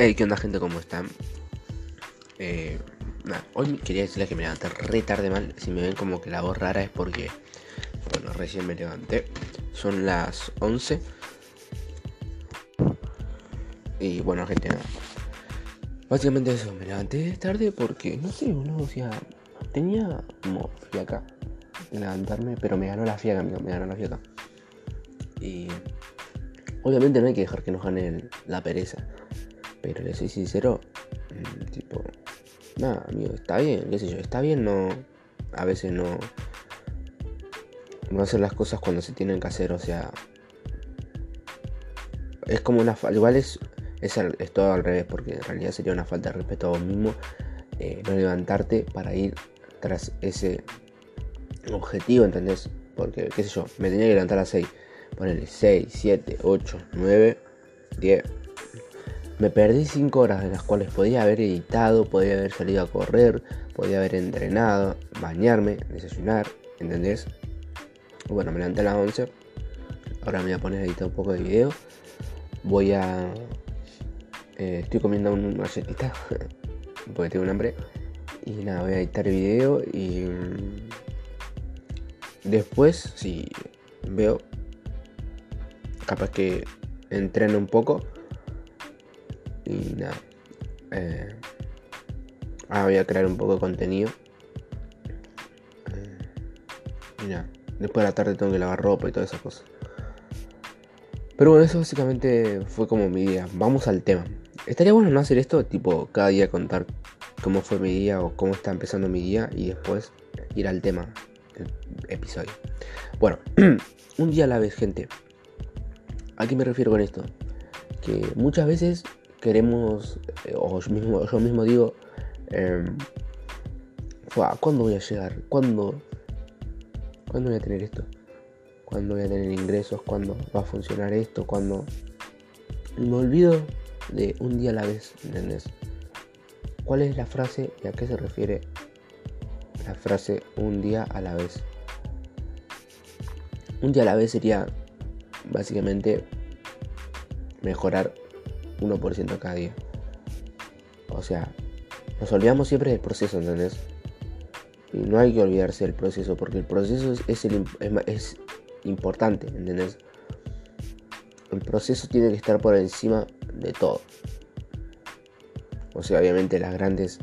Hey, ¿qué onda gente? ¿Cómo están? Eh, hoy quería decirles que me levanté re tarde mal. Si me ven como que la voz rara es porque, bueno, recién me levanté. Son las 11. Y bueno, gente. Básicamente eso, me levanté tarde porque, no sé, uno, o sea, tenía como fiaca levantarme, pero me ganó la fiaca, amigo, me ganó la fiaca. Y obviamente no hay que dejar que nos gane la pereza. Pero le soy sincero, mm, tipo, nada, amigo, está bien, qué sé yo, está bien no, a veces no, no hacer las cosas cuando se tienen que hacer, o sea, es como una falta, igual es, es, todo al revés, porque en realidad sería una falta de respeto a vos mismo eh, no levantarte para ir tras ese objetivo, ¿entendés? Porque, qué sé yo, me tenía que levantar a las 6, ponerle 6, 7, 8, 9, 10, me perdí 5 horas de las cuales podía haber editado, podía haber salido a correr, podía haber entrenado, bañarme, desayunar, ¿entendés? Bueno, me levanté a las 11. Ahora me voy a poner a editar un poco de video. Voy a... Eh, estoy comiendo una galletita porque tengo un hambre. Y nada, voy a editar el video y... Mm, después, si veo... Capaz que entreno un poco y nada. Eh, ahora voy a crear un poco de contenido. Eh, y nada. Después de la tarde tengo que lavar ropa y todas esas cosas. Pero bueno, eso básicamente fue como mi día. Vamos al tema. Estaría bueno no hacer esto, tipo cada día contar cómo fue mi día o cómo está empezando mi día y después ir al tema del episodio. Bueno, un día a la vez, gente. ¿A qué me refiero con esto? Que muchas veces queremos, eh, o yo mismo, digo, eh, ¿cuándo voy a llegar? ¿Cuándo, ¿Cuándo voy a tener esto? ¿Cuándo voy a tener ingresos? ¿Cuándo va a funcionar esto? ¿Cuándo? Me olvido de un día a la vez, ¿entendés? ¿Cuál es la frase y a qué se refiere la frase un día a la vez? Un día a la vez sería básicamente mejorar 1% cada día. O sea, nos olvidamos siempre del proceso, ¿entendés? Y no hay que olvidarse del proceso, porque el proceso es, el, es, importante, ¿entendés? El proceso tiene que estar por encima de todo. O sea, obviamente las grandes...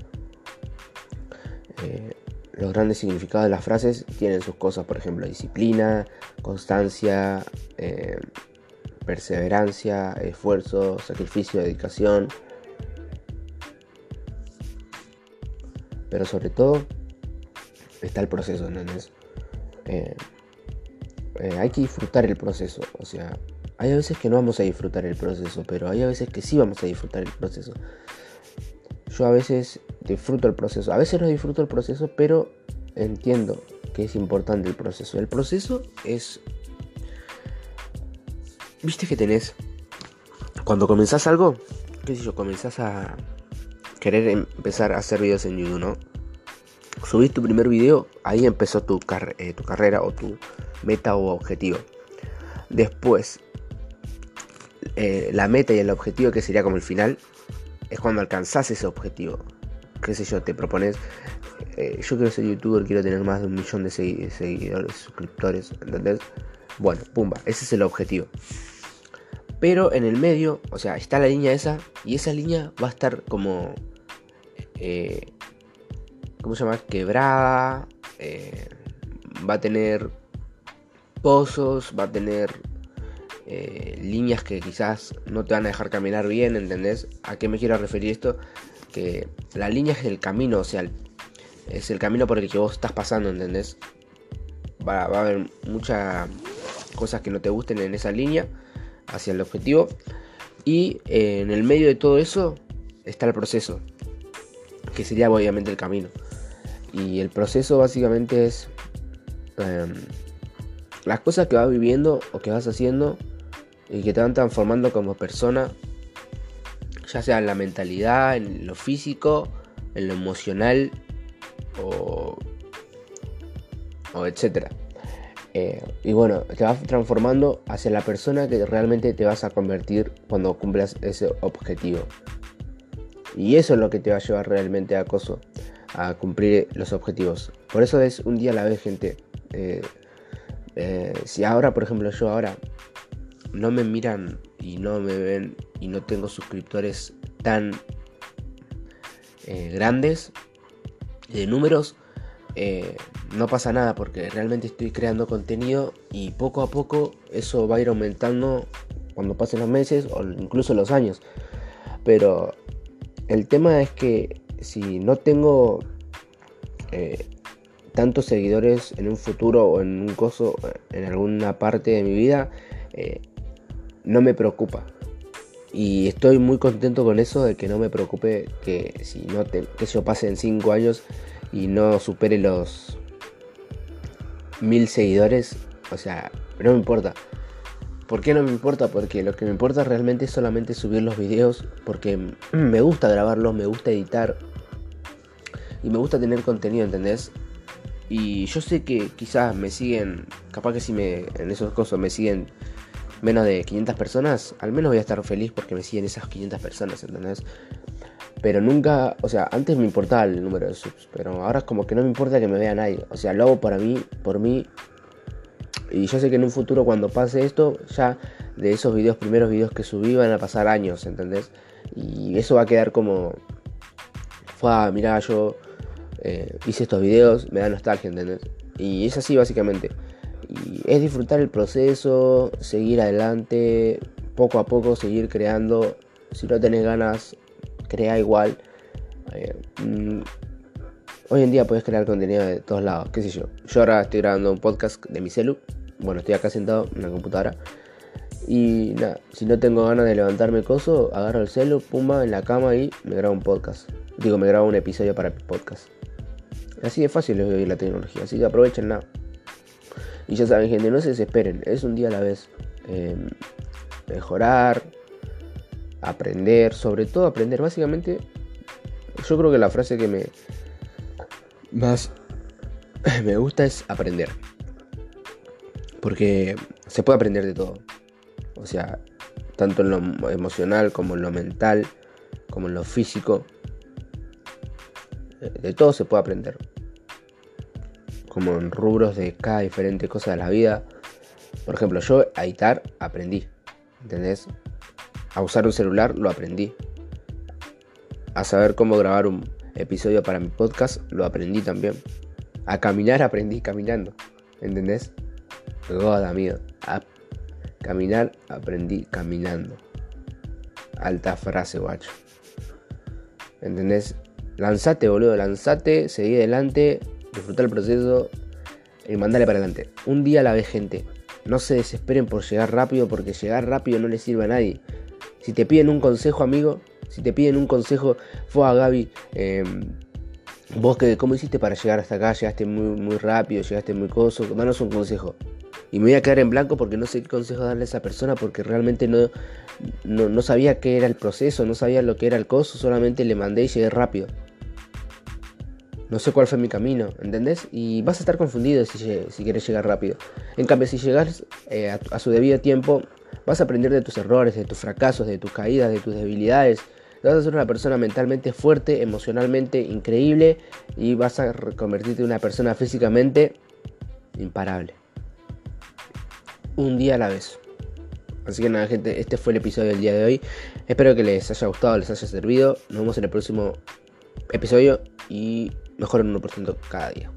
Eh, los grandes significados de las frases tienen sus cosas, por ejemplo, disciplina, constancia, eh, perseverancia, esfuerzo, sacrificio, dedicación. Pero sobre todo está el proceso, ¿entendés? Eh, eh, hay que disfrutar el proceso. O sea, hay a veces que no vamos a disfrutar el proceso, pero hay a veces que sí vamos a disfrutar el proceso. Yo a veces disfruto el proceso, a veces no disfruto el proceso, pero entiendo que es importante el proceso. El proceso es viste que tenés, cuando comenzás algo, qué sé yo, comenzás a querer empezar a hacer videos en YouTube, ¿no? Subís tu primer video, ahí empezó tu, eh, tu carrera o tu meta o objetivo. Después, eh, la meta y el objetivo, que sería como el final, es cuando alcanzás ese objetivo. Qué sé yo, te propones, eh, yo quiero ser youtuber, quiero tener más de un millón de seguidores, suscriptores, ¿entendés? Bueno, pumba, ese es el objetivo. Pero en el medio, o sea, está la línea esa y esa línea va a estar como... Eh, ¿Cómo se llama? Quebrada. Eh, va a tener pozos, va a tener eh, líneas que quizás no te van a dejar caminar bien, ¿entendés? ¿A qué me quiero referir esto? Que la línea es el camino, o sea, es el camino por el que vos estás pasando, ¿entendés? Va, va a haber muchas cosas que no te gusten en esa línea hacia el objetivo. Y eh, en el medio de todo eso está el proceso, que sería obviamente el camino. Y el proceso básicamente es em, las cosas que vas viviendo o que vas haciendo y que te van transformando como persona, ya sea en la mentalidad, en lo físico, en lo emocional o, o etcétera. Eh, y bueno, te vas transformando hacia la persona que realmente te vas a convertir cuando cumplas ese objetivo. Y eso es lo que te va a llevar realmente a acoso, a cumplir los objetivos. Por eso es un día a la vez, gente. Eh, eh, si ahora, por ejemplo, yo ahora no me miran y no me ven y no tengo suscriptores tan grandes de números, no pasa nada porque realmente estoy creando contenido y poco a poco eso va a ir aumentando cuando pasen los meses o incluso los años. Pero el tema es que si no tengo eh, tantos seguidores en un futuro o en un coso, en alguna parte de mi vida, eh, no me preocupa. Y estoy muy contento con eso de que no me preocupe que si no te, que yo pase en 5 años y no supere los mil seguidores, o sea, no me importa. ¿Por qué no me importa? Porque lo que me importa realmente es solamente subir los videos, porque me gusta grabarlos, me gusta editar y me gusta tener contenido, ¿entendés? Y yo sé que quizás me siguen, capaz que si me, en esos cosas me siguen menos de 500 personas, al menos voy a estar feliz porque me siguen esas 500 personas, ¿entendés? Pero nunca, o sea, antes me importaba el número de subs, pero ahora es como que no me importa que me vea nadie. O sea, lo hago para mí, por mí y yo sé que en un futuro cuando pase esto, ya de esos videos, primeros videos que subí, van a pasar años, ¿entendés? Y eso va a quedar como... Fue, mirá, yo eh, hice estos videos, me da nostalgia, ¿entendés? Y es así básicamente. Y es disfrutar el proceso, seguir adelante, poco a poco seguir creando. Si no tenés ganas, crea igual. Eh, mm, hoy en día puedes crear contenido de todos lados, qué sé yo. Yo ahora estoy grabando un podcast de mi celu bueno, estoy acá sentado en la computadora. Y nada, si no tengo ganas de levantarme coso, agarro el celu, pumba, en la cama y me grabo un podcast. Digo, me grabo un episodio para el podcast. Así de fácil es hoy la tecnología, así que aprovechen nada. Y ya saben, gente, no se desesperen, es un día a la vez. Em, mejorar, aprender, sobre todo aprender. Básicamente, yo creo que la frase que me más me gusta es aprender. Porque se puede aprender de todo. O sea, tanto en lo emocional como en lo mental, como en lo físico. De todo se puede aprender. Como en rubros de cada diferente cosa de la vida. Por ejemplo, yo a editar aprendí. ¿Entendés? A usar un celular lo aprendí. A saber cómo grabar un episodio para mi podcast lo aprendí también. A caminar aprendí caminando. ¿Entendés? God, amigo. A caminar aprendí caminando. Alta frase, guacho. ¿Entendés? Lanzate, boludo, lanzate, seguí adelante, disfruta el proceso y mandale para adelante. Un día la vez, gente. No se desesperen por llegar rápido porque llegar rápido no le sirve a nadie. Si te piden un consejo, amigo, si te piden un consejo, fue a Gaby. Em, vos que cómo hiciste para llegar hasta acá, llegaste muy, muy rápido, llegaste muy coso, danos un consejo. Y me voy a quedar en blanco porque no sé qué consejo darle a esa persona porque realmente no, no, sabía qué era el proceso, no sabía lo que era el coso, solamente le mandé y llegué rápido. No sé cuál fue mi camino, ¿entendés? Y vas a estar confundido si, si quieres llegar rápido. En cambio, si llegas eh, a su debido tiempo, vas a aprender de tus errores, de tus fracasos, de tus caídas, de tus debilidades. Vas a ser una persona mentalmente fuerte, emocionalmente increíble y vas a convertirte en una persona físicamente imparable un día a la vez. Así que nada, gente, este fue el episodio del día de hoy. Espero que les haya gustado, les haya servido. Nos vemos en el próximo episodio y mejoren 1% cada día.